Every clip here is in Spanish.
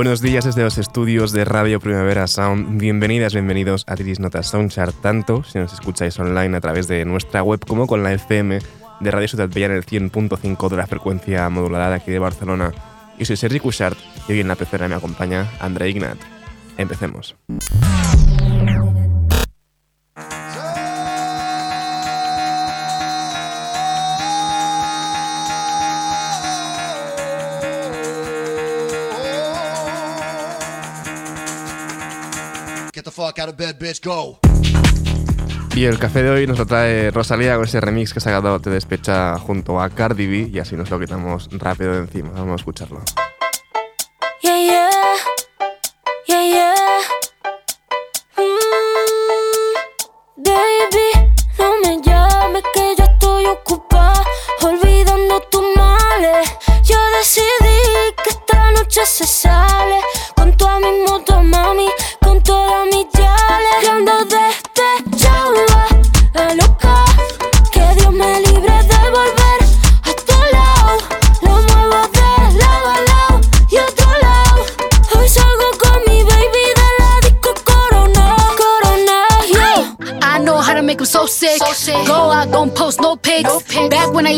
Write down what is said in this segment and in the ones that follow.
Buenos días desde los estudios de Radio Primavera Sound. Bienvenidas, bienvenidos a Tiris Notas Soundchart, tanto si nos escucháis online a través de nuestra web como con la FM de Radio Ciudad Bella en el 100.5 de la frecuencia modulada de aquí de Barcelona. Yo soy Sergi Cushart y hoy en la pecera me acompaña André Ignat. Empecemos. Y el café de hoy nos lo trae Rosalía con ese remix que ha sacado Te Despecha junto a Cardi B y así nos lo quitamos rápido de encima. Vamos a escucharlo.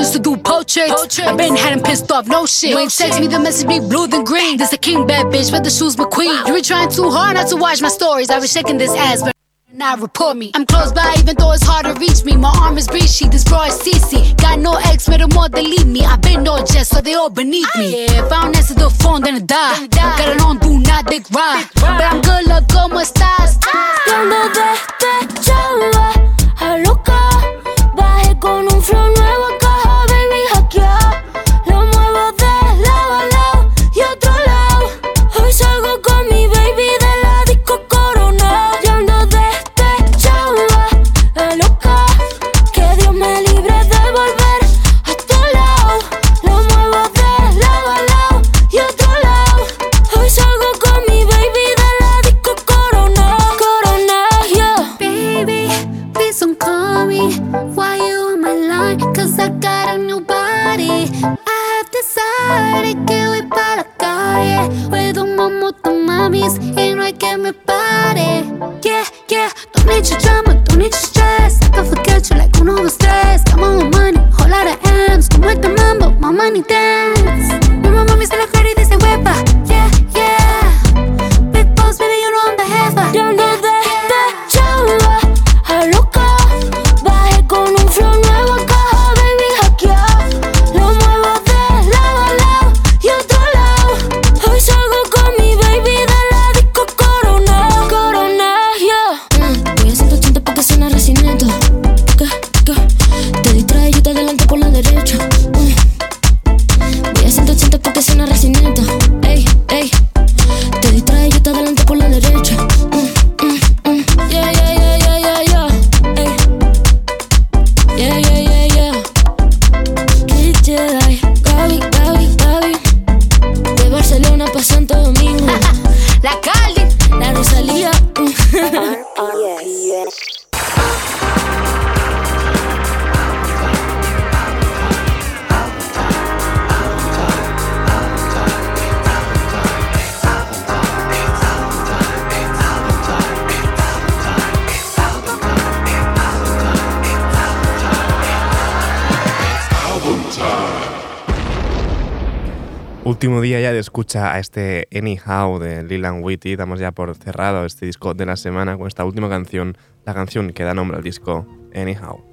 I've been had him pissed off, no shit. You ain't text me, the message be blue than green. This a king, bad bitch, but the shoes McQueen. You been trying too hard not to watch my stories. I was shaking this ass, but now report me. I'm close by, even though it's hard to reach me. My arm is breachy, this bro is CC. Got no ex, made them all delete me. i been no jet, so they all beneath me. Yeah, if I don't answer the phone, then I die. Got it on, do not dick ride. But I'm good, look, como estás? Cuando despechaba a día ya de escucha a este Anyhow de Leland Whitty. Damos ya por cerrado este disco de la semana con esta última canción, la canción que da nombre al disco Anyhow.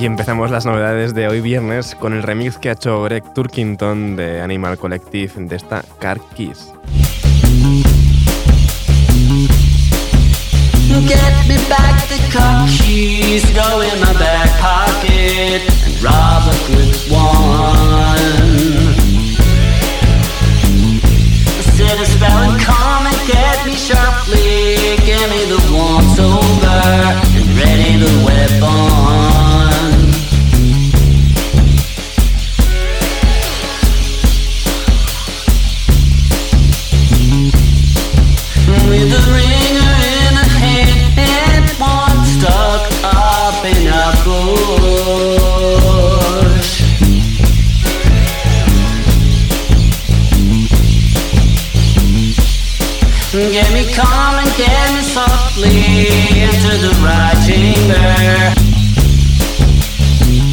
Y empezamos las novedades de hoy viernes con el remix que ha hecho Greg Turkington de Animal Collective de esta Car Kiss. The keys, in. Give me the and ready the weapon. Chamber. Tap in her hand and one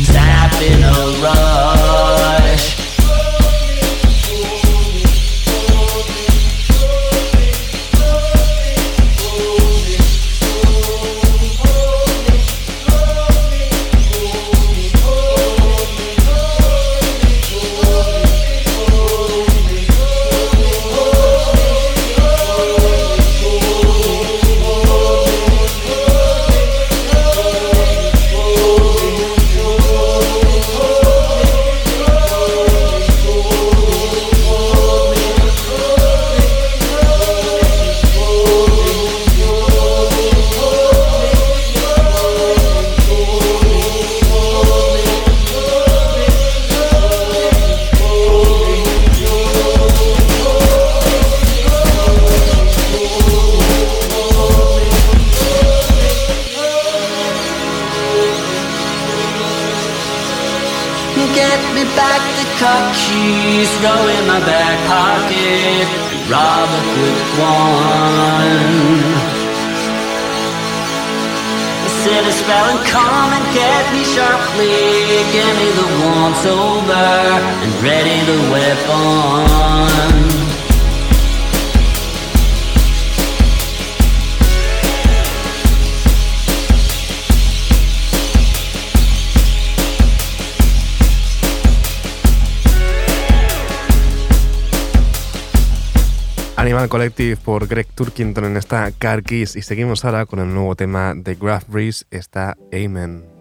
stuck up in a bear rush. Keys, go in my back pocket, and rob a quick one. Set a spell and come and get me sharply. Give me the once over and ready the weapon. Animal Collective por Greg Turkington en esta Car Kiss y seguimos ahora con el nuevo tema de Graph Breeze, está Amen.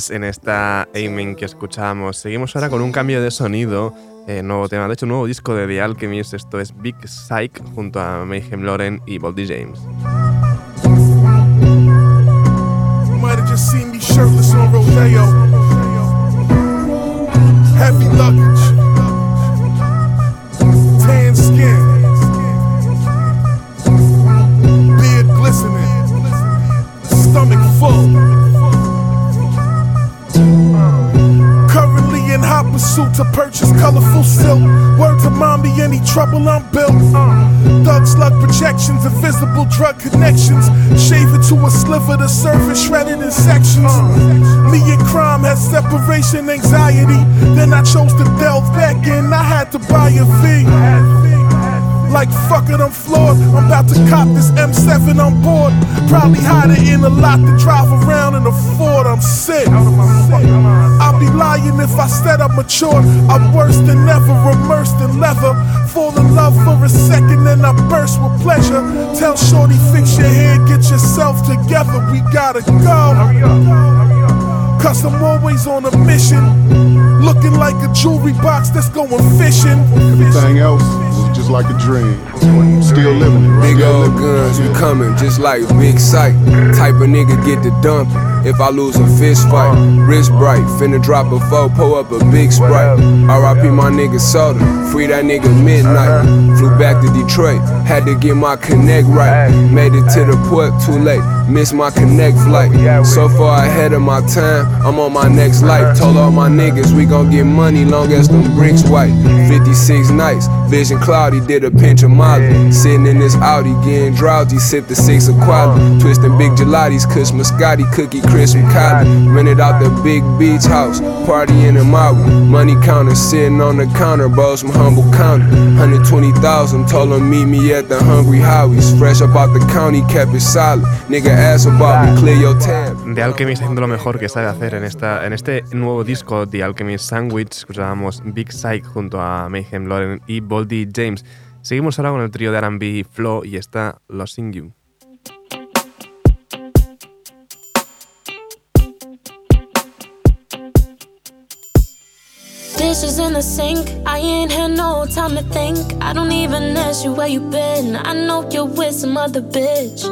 Reese en esta Aiming que escuchamos. Seguimos ahora con un cambio de sonido, eh, nuevo tema, de hecho, nuevo disco de The Alchemist. Esto es Big Psych junto a Mayhem Lauren y Boldy James. Heavy luggage. Tan skin. Stomach full. In to purchase colorful silk. Word to mommy, any trouble I'm built. Thug slug projections, invisible drug connections. Shave it to a sliver, the surface shredded in sections. Me and crime had separation anxiety. Then I chose to delve back in. I had to buy a V. Like fuck it, I'm floored. I'm about to cop this M7 on board. Probably hide it in a lot to drive around in a Ford. I'm sick. I'd be lying if I said I'm mature. I'm worse than ever, immersed in leather. Fall in love for a second, then I burst with pleasure. Tell Shorty, fix your hair, get yourself together. We gotta go. Cause I'm always on a mission. Looking like a jewelry box that's going fishing. Everything else was just like a dream. Still living it. Right? Big old guns, we coming just like big sight. Type of nigga get the dump if I lose a fist fight. Wrist bright, finna drop a foe, pull up a big sprite. RIP my nigga soda, free that nigga midnight. Flew back to Detroit, had to get my connect right. Made it to the port too late, missed my connect flight. So far ahead of my time, I'm on my next life. Told all my niggas we gon' get money long as them bricks white. 56 nights, vision cloudy, did a pinch of Molly. Sitting in this Audi, getting drowsy, sip the six of quality. Twisting big gelatis, kush Muscati, cookie crisp and Cali. Rented out the big beach house, partying in Maui. Money counter, sitting on the counter, bros from humble county. 120,000, told them meet me at the Hungry Howies. Fresh up out the county, kept it solid. Nigga ask about me, clear your tab. The Alchemist haciendo lo mejor que sabe hacer en, esta, en este nuevo disco, The Alchemist Sandwich. Escuchábamos Big Psych junto a Mayhem Lauren y Boldy James. Seguimos ahora con el trío de RB Flow y está Losing You. Dishes in the sink, I ain't had no time to think. I don't even ask you where you been. I know you're with some other bitch.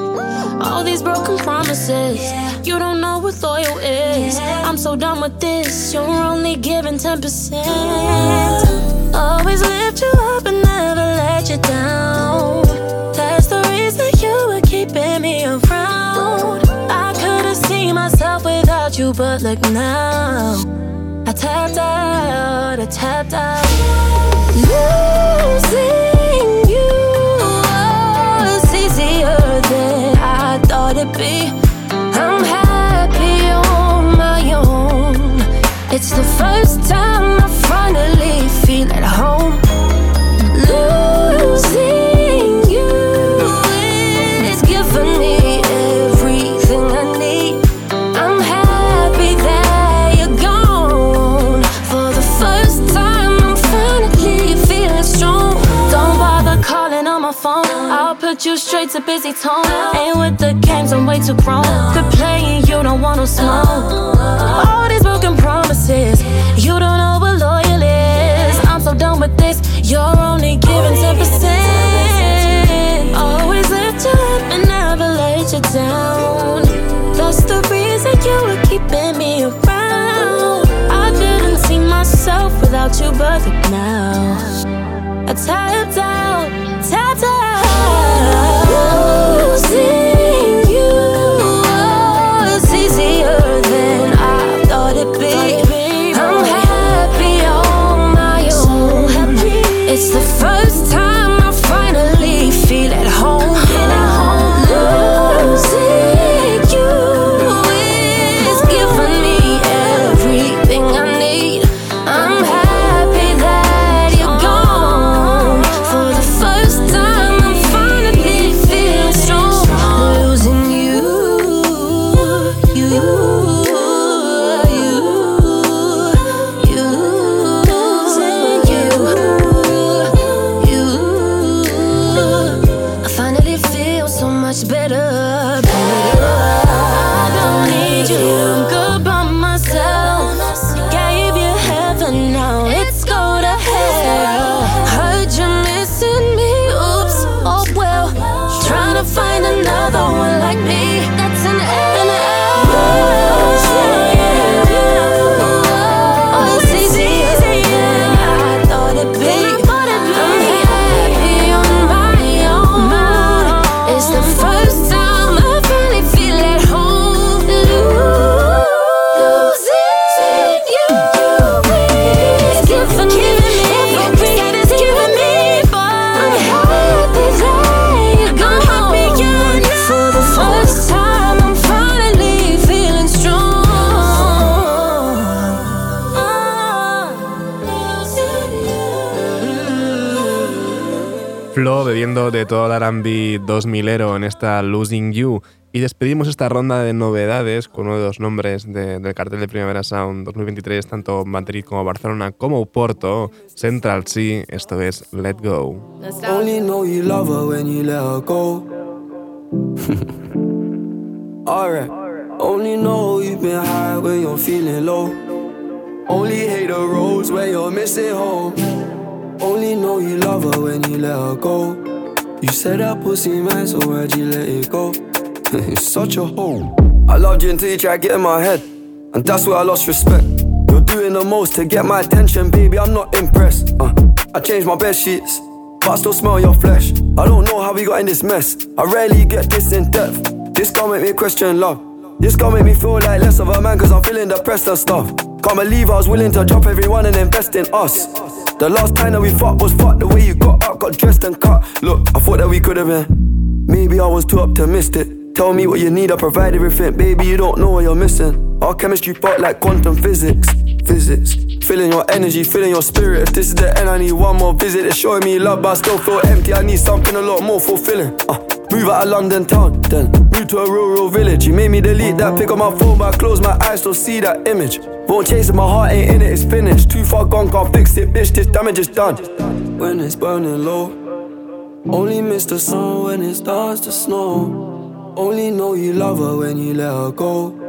All these broken promises, you don't know what loyal is. I'm so done with this, you're only giving 10%. Always lift you up and never let you down. That's the reason you were keeping me around. I could've seen myself without you, but look now. I tapped out, I tapped out. Losing you was easier than I thought it'd be. I'm happy on my own. It's the first time finally feel at home. Losing you is giving me everything I need. I'm happy that you're gone. For the first time, I'm finally feeling strong. Don't bother calling on my phone. I'll put you straight to busy tone. Ain't with the games, I'm way too grown. Quit playing, you don't want no smoke. All these broken promises, you don't know what loyal is. I'm so done with this, you're only giving 10%. Always lift you up and never let you down. That's the reason you were keeping me around. I couldn't see myself without you, but now. I tapped Flo bebiendo de todo el R&B 2000ero en esta Losing You. Y despedimos esta ronda de novedades con uno de los nombres de- del cartel de Primavera Sound 2023, tanto Madrid como Barcelona como Porto, Central Sea. Esto es Let Go. Only know you love her when you let her go. Alright. Only know you've been high when you're feeling low. Only hate the roads where you're missing home. Only know you love her when you let her go. You said that pussy man, so why'd you let it go? such a hole. I loved you until you tried to get in my head. And that's where I lost respect. You're doing the most to get my attention, baby. I'm not impressed. Uh, I changed my bed sheets, but I still smell your flesh. I don't know how we got in this mess. I rarely get this in depth. This gon' make me question love. This gon' make me feel like less of a man, cause I'm feeling depressed and stuff. Can't believe I was willing to drop everyone and invest in us. The last time that we fucked was fucked the way you got up, got dressed and cut. Look, I thought that we could have been. Maybe I was too optimistic. Tell me what you need, I provide everything. Baby, you don't know what you're missing. Our chemistry part like quantum physics. Physics. Feeling your energy, feeling your spirit. If this is the end, I need one more visit. It's showing me love, but I still feel empty. I need something a lot more fulfilling. Uh, move out of London town, then move to a rural village. You made me delete that pick on my phone, but I close my eyes, still see that image. Won't chase it, my heart ain't in it, it's finished. Too far gone, can't fix it, bitch. This damage is done. When it's burning low. Only miss the sun when it starts to snow. Only know you love her when you let her go.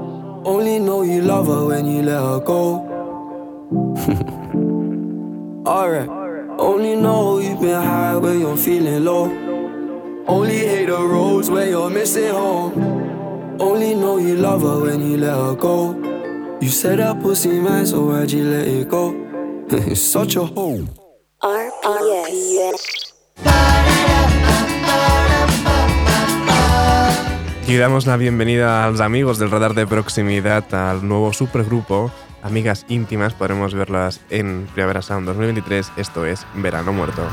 Only know you love her when you let her go. Alright. Only know you've been high when you're feeling low. Only hate the roads where you're missing home. Only know you love her when you let her go. You said that pussy man, so why'd you let it go? it's such a hole. RPS. Y damos la bienvenida a los amigos del radar de proximidad al nuevo supergrupo. Amigas íntimas, podremos verlas en Primavera Sound 2023. Esto es Verano Muerto.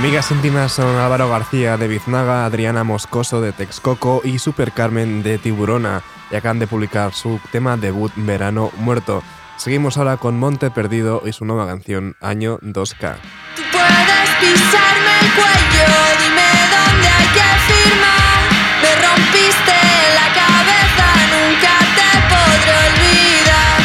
Amigas íntimas son Álvaro García de Biznaga, Adriana Moscoso de Texcoco y Super Carmen de Tiburona, y acaban de publicar su tema debut Verano Muerto. Seguimos ahora con Monte Perdido y su nueva canción Año 2K. Puedes pisarme el cuello, dime dónde hay que firmar. Me rompiste la cabeza, nunca te podré olvidar.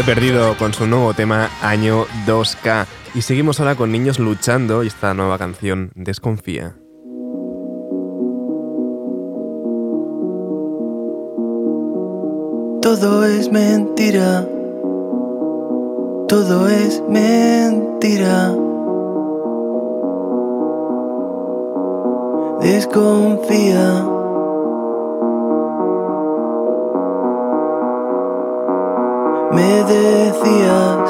Perdido con su nuevo tema Año 2K. Y seguimos ahora con Niños Luchando y esta nueva canción Desconfía. Todo es mentira. Todo es mentira. Desconfía. me decías.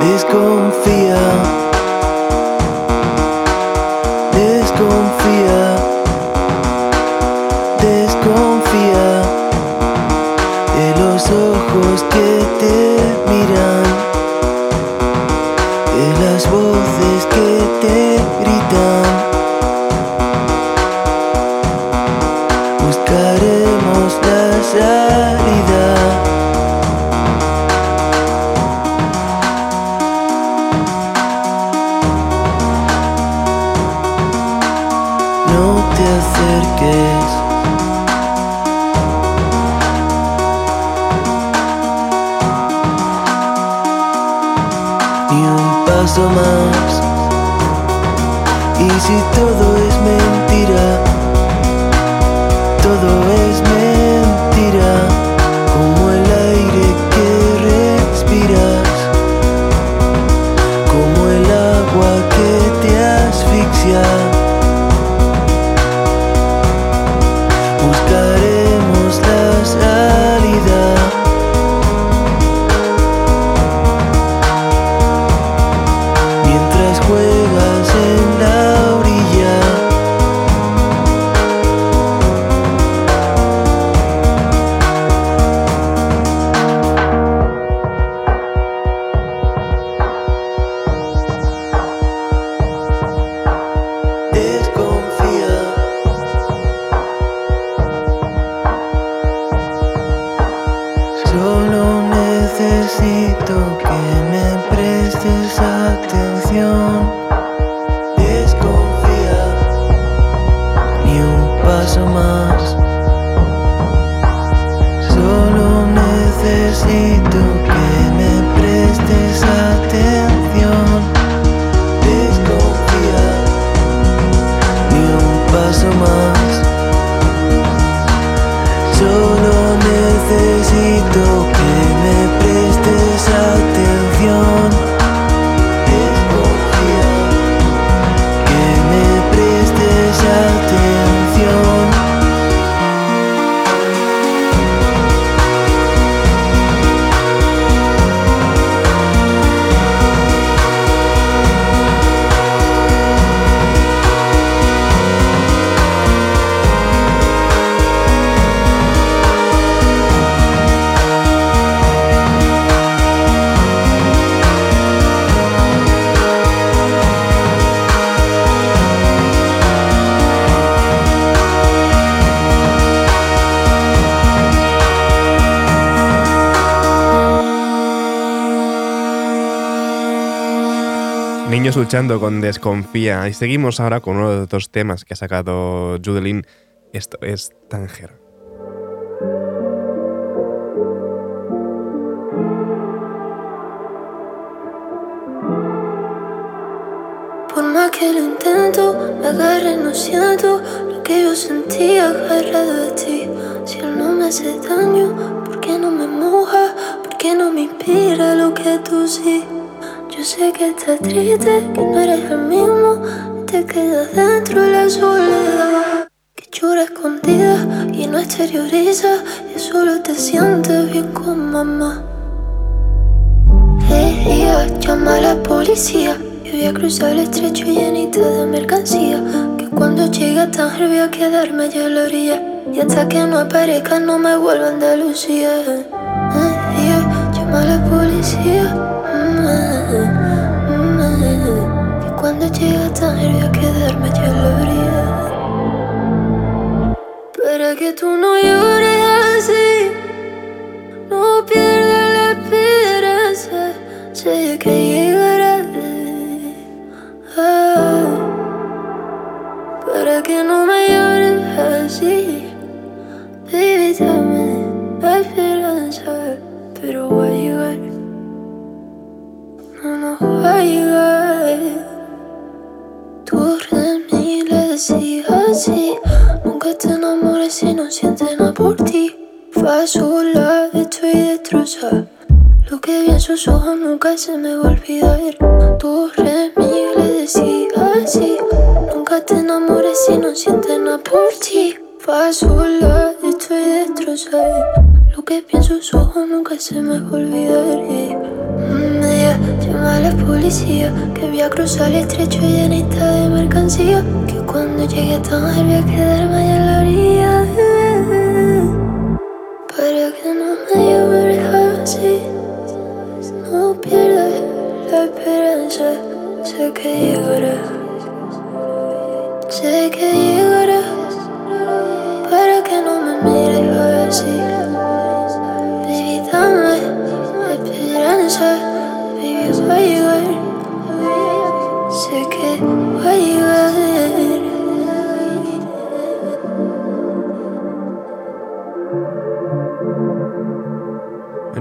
Desconfía. Niños luchando con Desconfía. Y seguimos ahora con uno de los dos temas que ha sacado Judelin. Esto es Tanger. Por más que lo intento, me agarré, no siento lo que yo sentía agarrado de ti. Si él no me hace daño, ¿por qué no me moja? ¿Por qué no me inspira lo que tú sí? Yo sé que estás triste, que no eres el mismo, te quedas dentro de la soledad. Que llora escondida y no exterioriza, y solo te sientes bien con mamá. Ella llama a la policía y voy a cruzar el estrecho llenita de mercancía. Que cuando llegue a Tánger voy a quedarme allá a la orilla. Y hasta que no aparezca no me vuelvo a Andalucía. Ella llama a la policía. Que cuando llegue a Tánger voy a quedarme a la orilla. Para que tú no llores así. No pierdas la esperanza, sé que llegará. Ah, para que no me llores así, baby, enamores si no sientes nada por ti. Fue sola, estoy destrozada. Lo que vi en sus ojos nunca se me va a olvidar. Tú de mí le decías así, nunca te enamores si no sientes nada por ti. Fue sola, estoy destrozada. Lo que vi en sus ojos nunca se me va a olvidar. Mm, ella llama a la policía que voy a cruzar el estrecho llenita de mercancía. Que cuando llegue a Tánger voy a quedarme allá en la orilla. Para que no me llores así, no pierdas la esperanza. Sé que llegará, sé que llegará. Para que no me mires así, baby, dame esperanza. Baby, va a llegar, sé que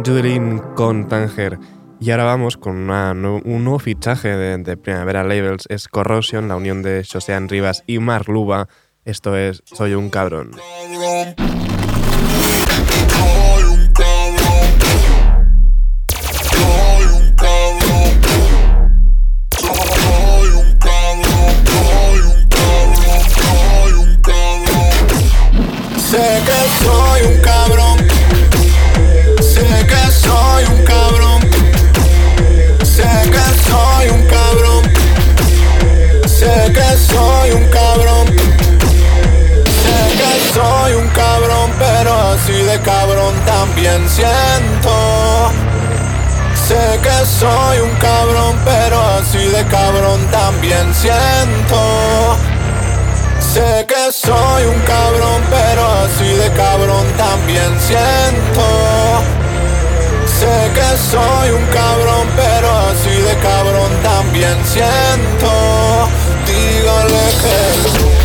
Judelin con Tanger. Y ahora vamos con un nuevo fichaje de, de Primavera Labels. Es Corrosion, la unión de Josean Rivas y Mark Luba. Esto es Soy un cabrón. Sé que soy un cabrón. Soy un cabrón. Sé que soy un cabrón. Sé que soy un cabrón. Sé que soy un cabrón, pero así de cabrón también siento. Sé que soy un cabrón, pero así de cabrón también siento. Sé que soy un cabrón, pero así de cabrón también siento. Sé que soy un cabrón, pero así de cabrón también siento. Dígale que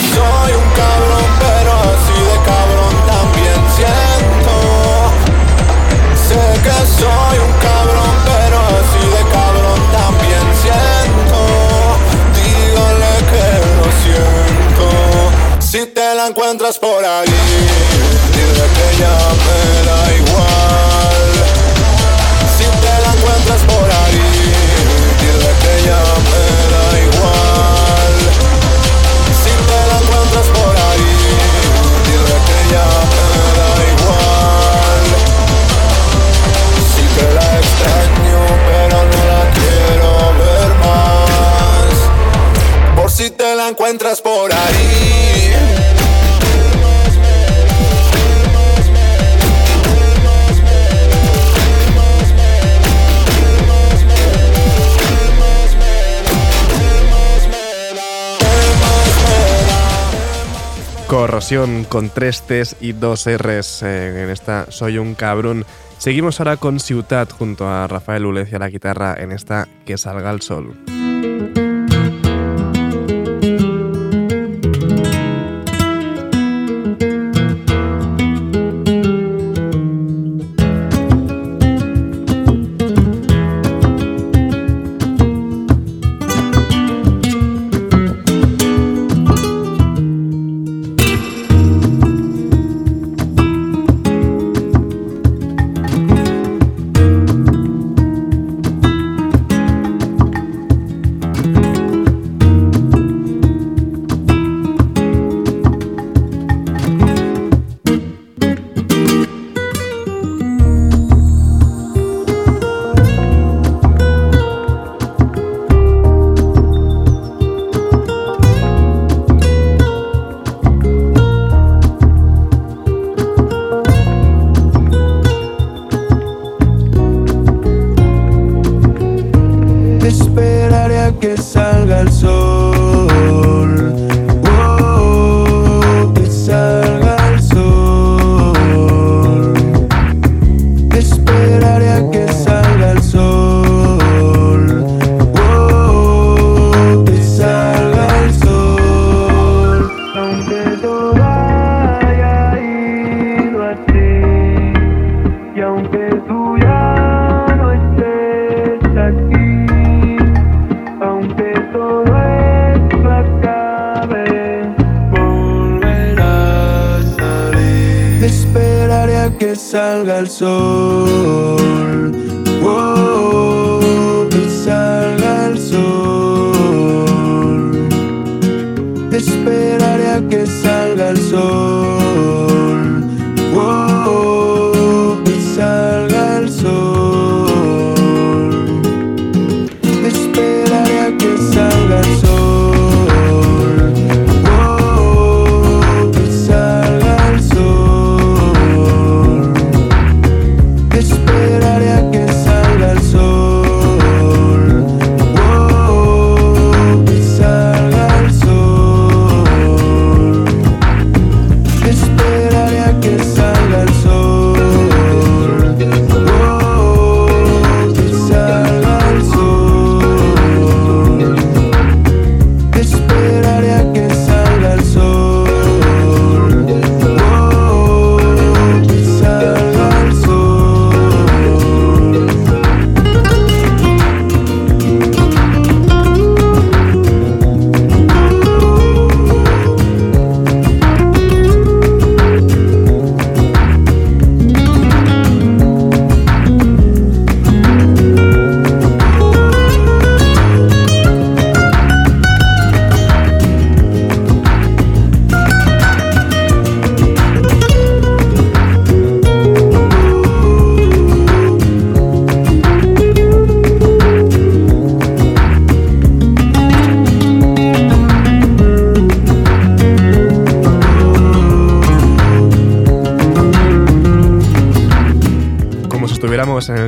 soy un cabrón, pero así de cabrón también siento. Sé que soy un cabrón, pero así de cabrón también siento. Dígale que lo siento. Si te la encuentras por ahí, dile que ya encuentras por ahí. Corrosión con tres T's y dos R's eh, en esta Soy un cabrón. Seguimos ahora con Ciutat junto a Rafael Ulez y a la guitarra en esta Que salga el sol. Esperaré a que salga el sol.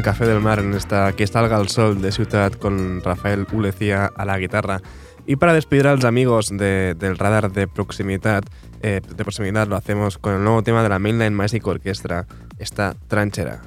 Café del Mar, en esta Que salga el sol de Ciudad con Rafael Ulecía a la guitarra. Y para despedir a los amigos de- del radar de proximidad, eh, de proximidad lo hacemos con el nuevo tema de la Mainline Magic Orchestra, esta tranchera.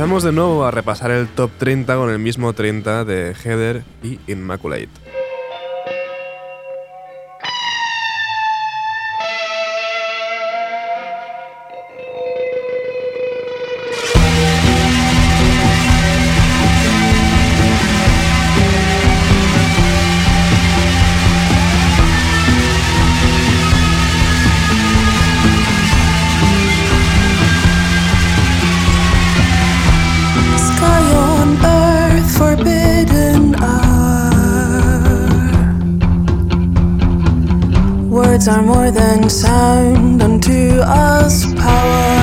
Empezamos de nuevo a repasar el top 30 con el mismo 30 de Heather y Immaculate. words are more than sound unto us power.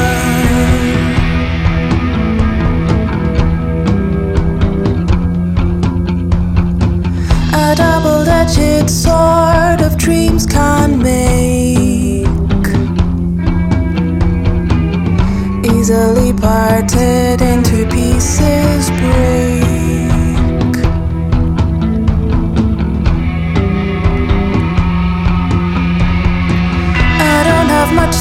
A double-edged sword of dreams can make easily parted into pieces break.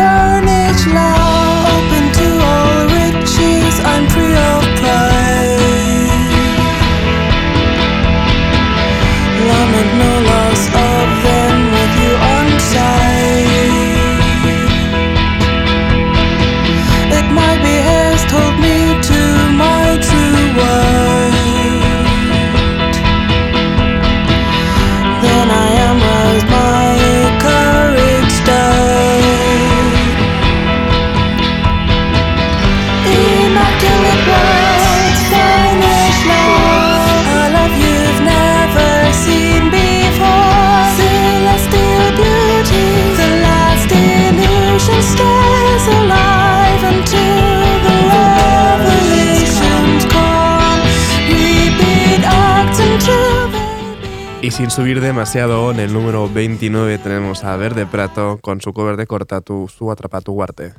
turning Y sin subir demasiado, en el número 29 tenemos a Verde Prato con su cover de Cortatu, su Atrapatu Guarte.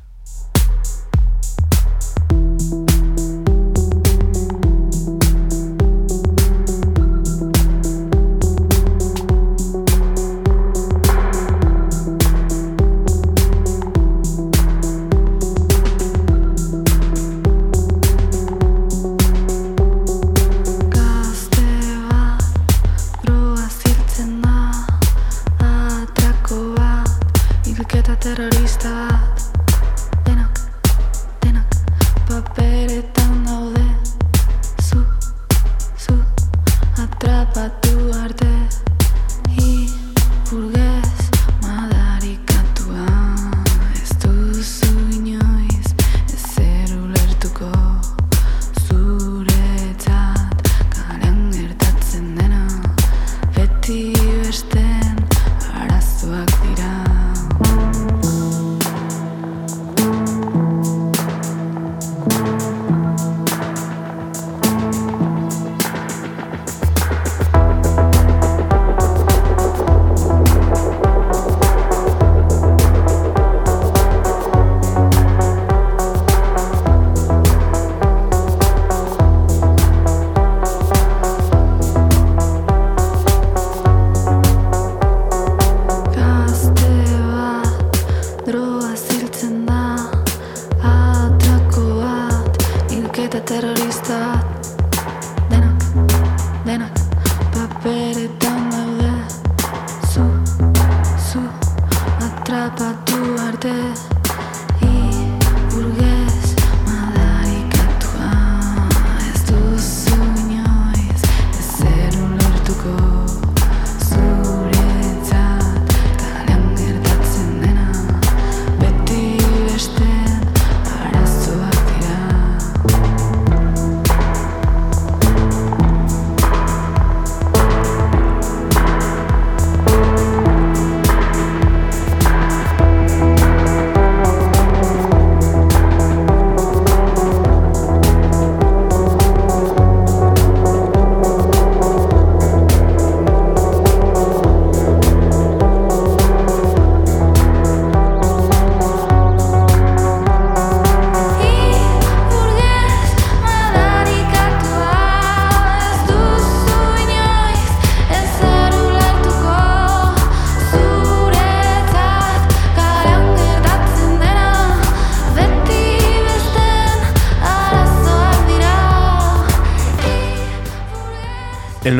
da terrorista. Denak, denak, papere, papere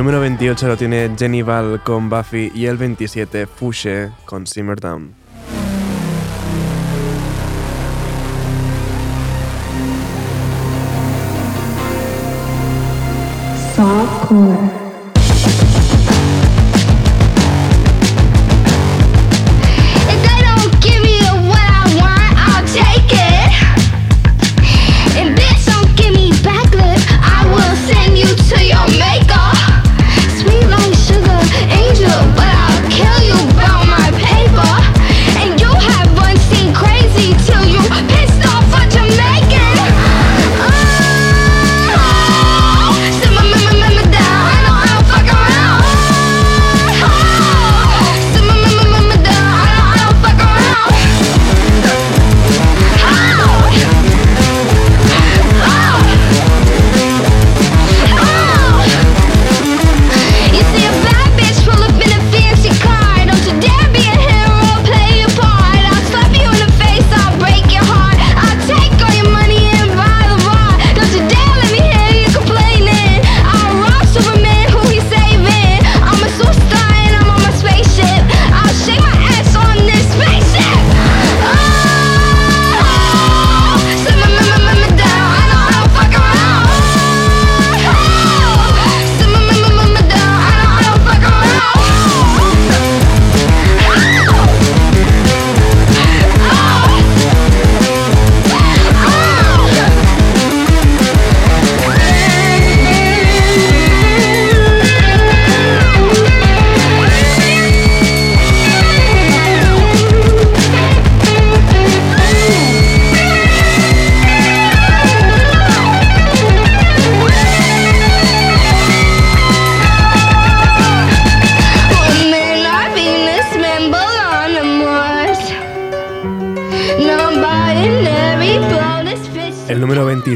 número 28 lo tiene Jenny Val con Buffy y el 27 Fushe con Simmer Down. Softcore.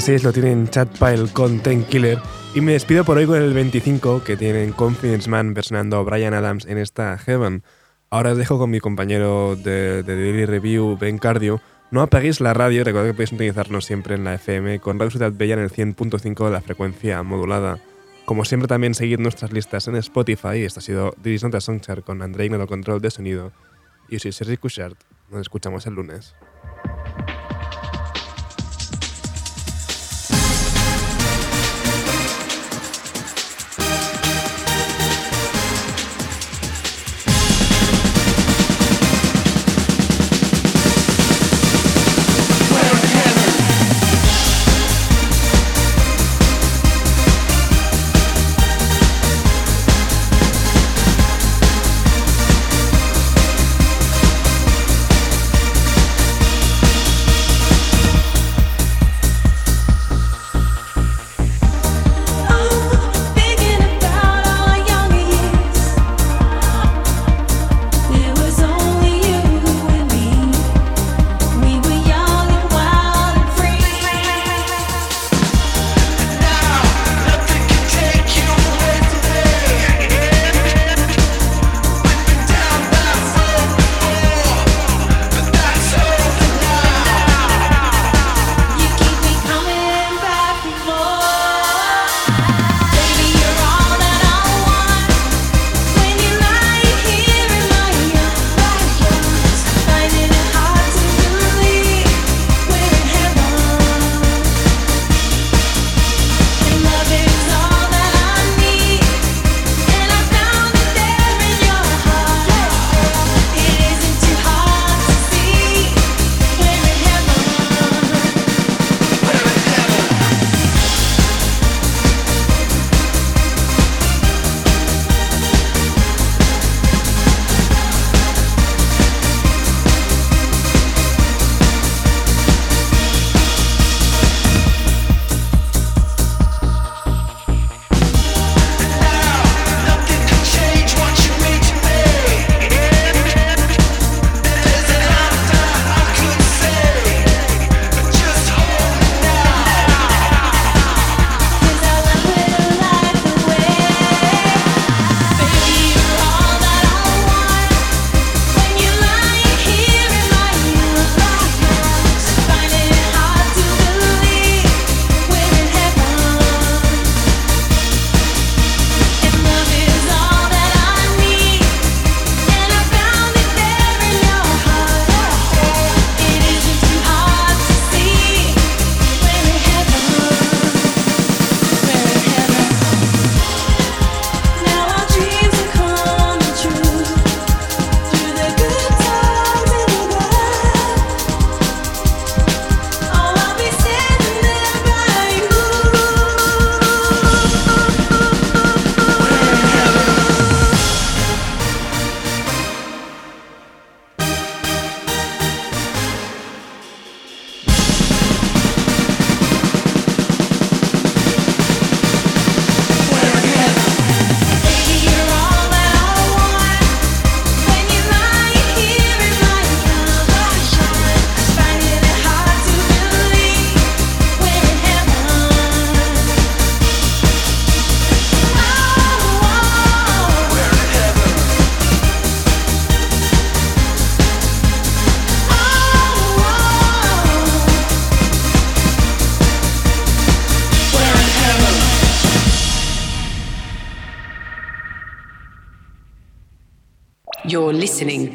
26 lo tienen Chad Pyle con Ten Killer. Y me despido por hoy con el 25 que tienen Confidence Man versionando a Brian Adams en esta Heaven. Ahora os dejo con mi compañero de, de Daily Review, Ben Cardio. No apaguéis la radio, recordad que podéis utilizarnos siempre en la FM con Radio Ciudad Bella en el 100.5 de la frecuencia modulada. Como siempre también seguid nuestras listas en Spotify. Esta ha sido Diris Nota Songchart con Andrei Nodo Control de Sonido. Y soy Sergi Cushart. Nos escuchamos el lunes.